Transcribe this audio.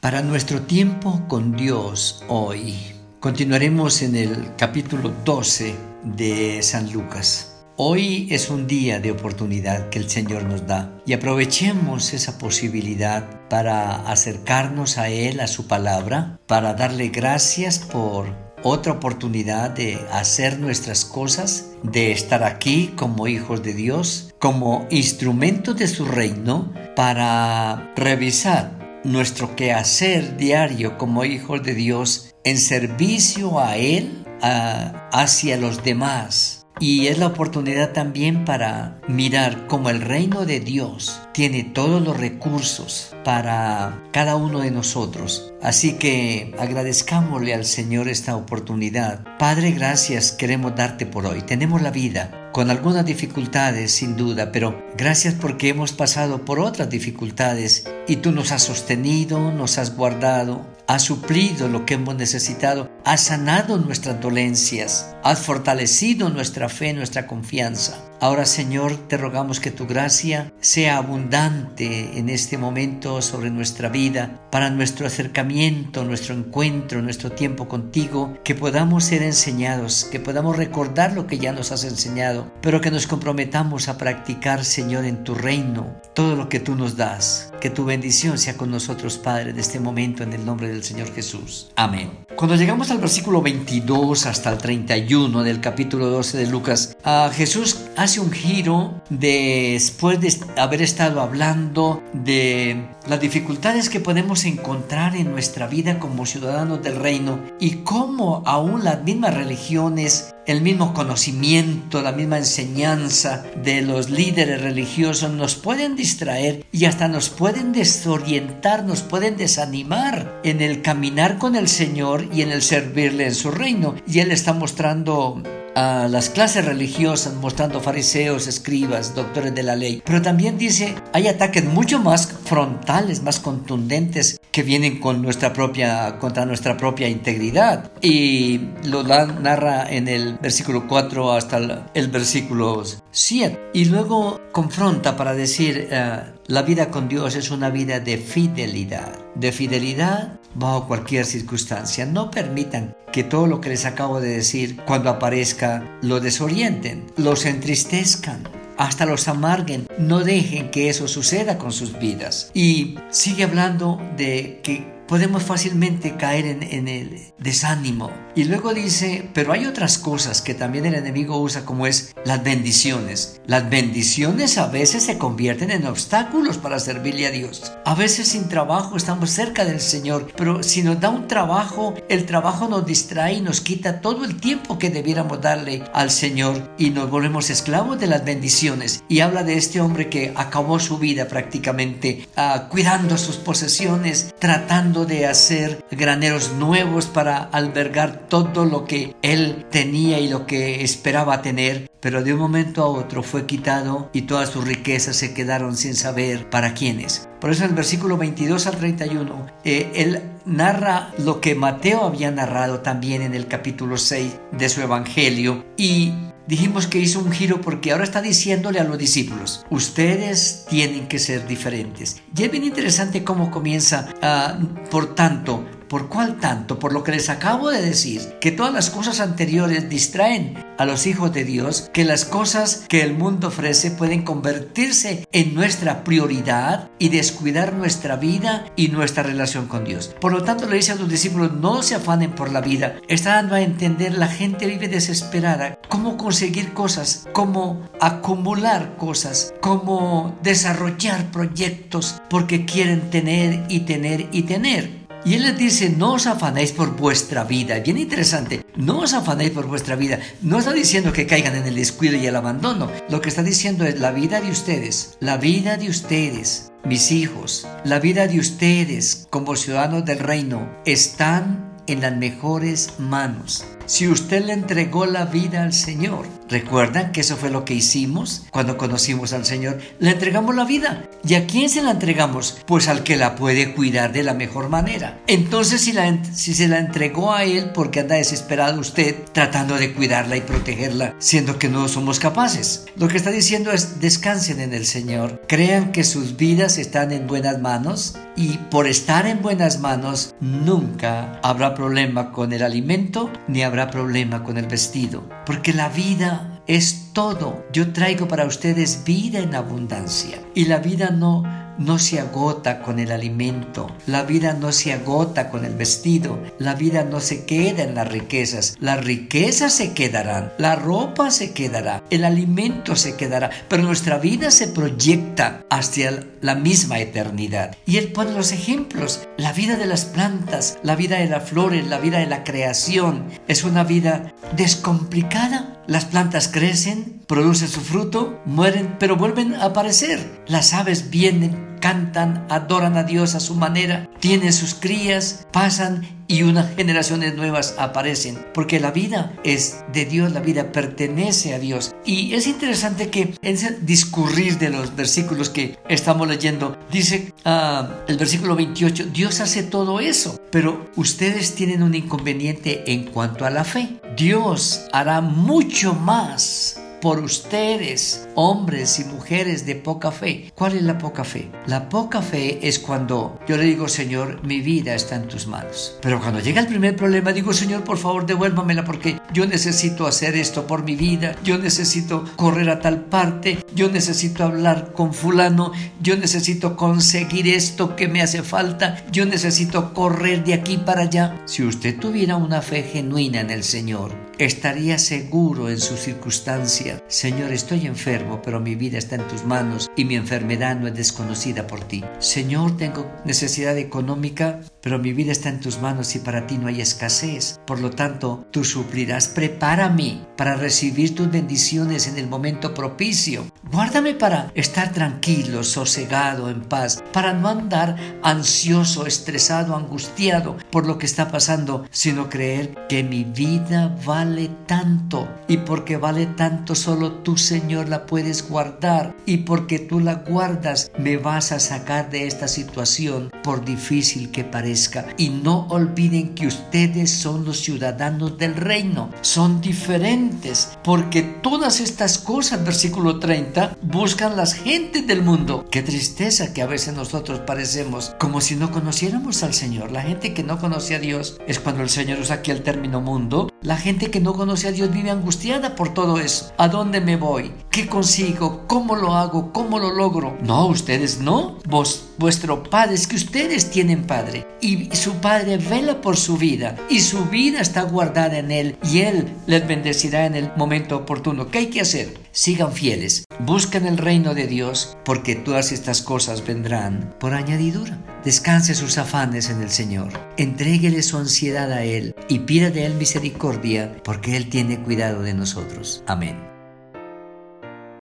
Para nuestro tiempo con Dios hoy, continuaremos en el capítulo 12 de San Lucas. Hoy es un día de oportunidad que el Señor nos da y aprovechemos esa posibilidad para acercarnos a Él, a su palabra, para darle gracias por otra oportunidad de hacer nuestras cosas, de estar aquí como hijos de Dios, como instrumentos de su reino, para revisar nuestro quehacer diario como hijos de Dios en servicio a Él, hacia los demás y es la oportunidad también para mirar cómo el reino de Dios tiene todos los recursos para cada uno de nosotros. Así que agradezcámosle al Señor esta oportunidad. Padre, gracias queremos darte por hoy. Tenemos la vida con algunas dificultades sin duda, pero gracias porque hemos pasado por otras dificultades y tú nos has sostenido, nos has guardado, has suplido lo que hemos necesitado, has sanado nuestras dolencias, has fortalecido nuestra fe, nuestra confianza. Ahora Señor, te rogamos que tu gracia sea abundante en este momento sobre nuestra vida, para nuestro acercamiento, nuestro encuentro, nuestro tiempo contigo, que podamos ser enseñados, que podamos recordar lo que ya nos has enseñado, pero que nos comprometamos a practicar, Señor, en tu reino todo lo que tú nos das. Que tu bendición sea con nosotros, Padre, en este momento, en el nombre del Señor Jesús. Amén. Cuando llegamos al versículo 22 hasta el 31 del capítulo 12 de Lucas, a Jesús hace un giro después de haber estado hablando de las dificultades que podemos encontrar en nuestra vida como ciudadanos del reino y cómo aún las mismas religiones, el mismo conocimiento, la misma enseñanza de los líderes religiosos nos pueden distraer y hasta nos pueden desorientar, nos pueden desanimar en el caminar con el Señor y en el servirle en su reino. Y Él está mostrando a las clases religiosas, mostrando fariseos, escribas, doctores de la ley. Pero también dice, hay ataques mucho más frontales, más contundentes que vienen con nuestra propia, contra nuestra propia integridad. Y lo narra en el versículo 4 hasta el, versículo 7. Y luego confronta para decir, eh, la vida con Dios es una vida de fidelidad. De fidelidad bajo cualquier circunstancia. No permitan que todo lo que les acabo de decir cuando aparezca lo desorienten, los entristezcan hasta los amarguen. No dejen que eso suceda con sus vidas. Y sigue hablando de que podemos fácilmente caer en, el desánimo. Y luego dice, pero hay otras cosas que también el enemigo usa como es las bendiciones. Las bendiciones a veces se convierten en obstáculos para servirle a Dios. A veces sin trabajo estamos cerca del Señor, pero si nos da un trabajo, el trabajo nos distrae y nos quita todo el tiempo que debiéramos darle al Señor y nos volvemos esclavos de las bendiciones. Y habla de este hombre que acabó su vida prácticamente uh, cuidando sus posesiones, tratando de hacer graneros nuevos para albergar todo lo que él tenía y lo que esperaba tener, pero de un momento a otro fue quitado y todas sus riquezas se quedaron sin saber para quiénes. Por eso en el versículo 22 al 31, eh, él narra lo que Mateo había narrado también en el capítulo 6 de su Evangelio y dijimos que hizo un giro porque ahora está diciéndole a los discípulos, ustedes tienen que ser diferentes. Y es bien interesante cómo comienza, uh, por tanto, ¿Por cuál tanto? Por lo que les acabo de decir, que todas las cosas anteriores distraen a los hijos de Dios, que las cosas que el mundo ofrece pueden convertirse en nuestra prioridad y descuidar nuestra vida y nuestra relación con Dios. Por lo tanto, le dice a los discípulos, no se afanen por la vida. Está dando a entender, la gente vive desesperada. ¿Cómo conseguir cosas? ¿Cómo acumular cosas? ¿Cómo desarrollar proyectos? Porque quieren tener y tener y tener. Y él les dice, no os afanéis por vuestra vida. Bien interesante, no os afanéis por vuestra vida. No está diciendo que caigan en el descuido y el abandono. Lo que está diciendo es la vida de ustedes, la vida de ustedes, mis hijos, la vida de ustedes como ciudadanos del reino, están en las mejores manos. Si usted le entregó la vida al Señor. ¿Recuerdan que eso fue lo que hicimos cuando conocimos al Señor? Le entregamos la vida. ¿Y a quién se la entregamos? Pues al que la puede cuidar de la mejor manera. Entonces, si, la, si se la entregó a Él porque anda desesperado usted tratando de cuidarla y protegerla, siendo que no somos capaces. Lo que está diciendo es descansen en el Señor, crean que sus vidas están en buenas manos y por estar en buenas manos nunca habrá problema con el alimento ni habrá problema con el vestido, porque la vida es todo. Yo traigo para ustedes vida en abundancia y la vida no no se agota con el alimento, la vida no se agota con el vestido, la vida no se queda en las riquezas, las riquezas se quedarán, la ropa se quedará, el alimento se quedará, pero nuestra vida se proyecta hacia la misma eternidad. Y él pone los ejemplos, la vida de las plantas, la vida de las flores, la vida de la creación, es una vida descomplicada. Las plantas crecen, producen su fruto, mueren, pero vuelven a aparecer. Las aves vienen, cantan, adoran a Dios a su manera, tienen sus crías, pasan y unas generaciones nuevas aparecen, porque la vida es de Dios, la vida pertenece a Dios. Y es interesante que en ese discurrir de los versículos que estamos leyendo, dice ah, el versículo 28, Dios hace todo eso, pero ustedes tienen un inconveniente en cuanto a la fe. Dios hará mucho más por ustedes, hombres y mujeres de poca fe. ¿Cuál es la poca fe? La poca fe es cuando yo le digo, Señor, mi vida está en tus manos. Pero cuando llega el primer problema, digo, Señor, por favor, devuélvamela porque yo necesito hacer esto por mi vida, yo necesito correr a tal parte, yo necesito hablar con fulano, yo necesito conseguir esto que me hace falta, yo necesito correr de aquí para allá. Si usted tuviera una fe genuina en el Señor, estaría seguro en su circunstancia. Señor, estoy enfermo, pero mi vida está en tus manos y mi enfermedad no es desconocida por ti. Señor, tengo necesidad económica, pero mi vida está en tus manos y para ti no hay escasez. Por lo tanto, tú suplirás. Prepárame para recibir tus bendiciones en el momento propicio. Guárdame para estar tranquilo, sosegado, en paz, para no andar ansioso, estresado, angustiado por lo que está pasando, sino creer que mi vida vale tanto y porque vale tanto solo tú, Señor, la puedes guardar y porque tú la guardas me vas a sacar de esta situación por difícil que parezca y no olviden que ustedes son los ciudadanos del reino. Son diferentes porque todas estas cosas, versículo 30, buscan las gentes del mundo. Qué tristeza que a veces nosotros parecemos como si no conociéramos al Señor. La gente que no conoce a Dios es cuando el Señor usa aquí el término mundo. La gente que no conoce a Dios vive angustiada por todo eso. ¿A dónde me voy? ¿Qué consigo? ¿Cómo lo hago? ¿Cómo lo logro? No, ustedes no. Vos, vuestro Padre es que ustedes tienen Padre y su Padre vela por su vida y su vida está guardada en Él y Él les bendecirá en el momento oportuno. ¿Qué hay que hacer? Sigan fieles, busquen el reino de Dios porque todas estas cosas vendrán por añadidura. Descanse sus afanes en el Señor, entréguele su ansiedad a Él y pida de Él misericordia porque Él tiene cuidado de nosotros. Amén.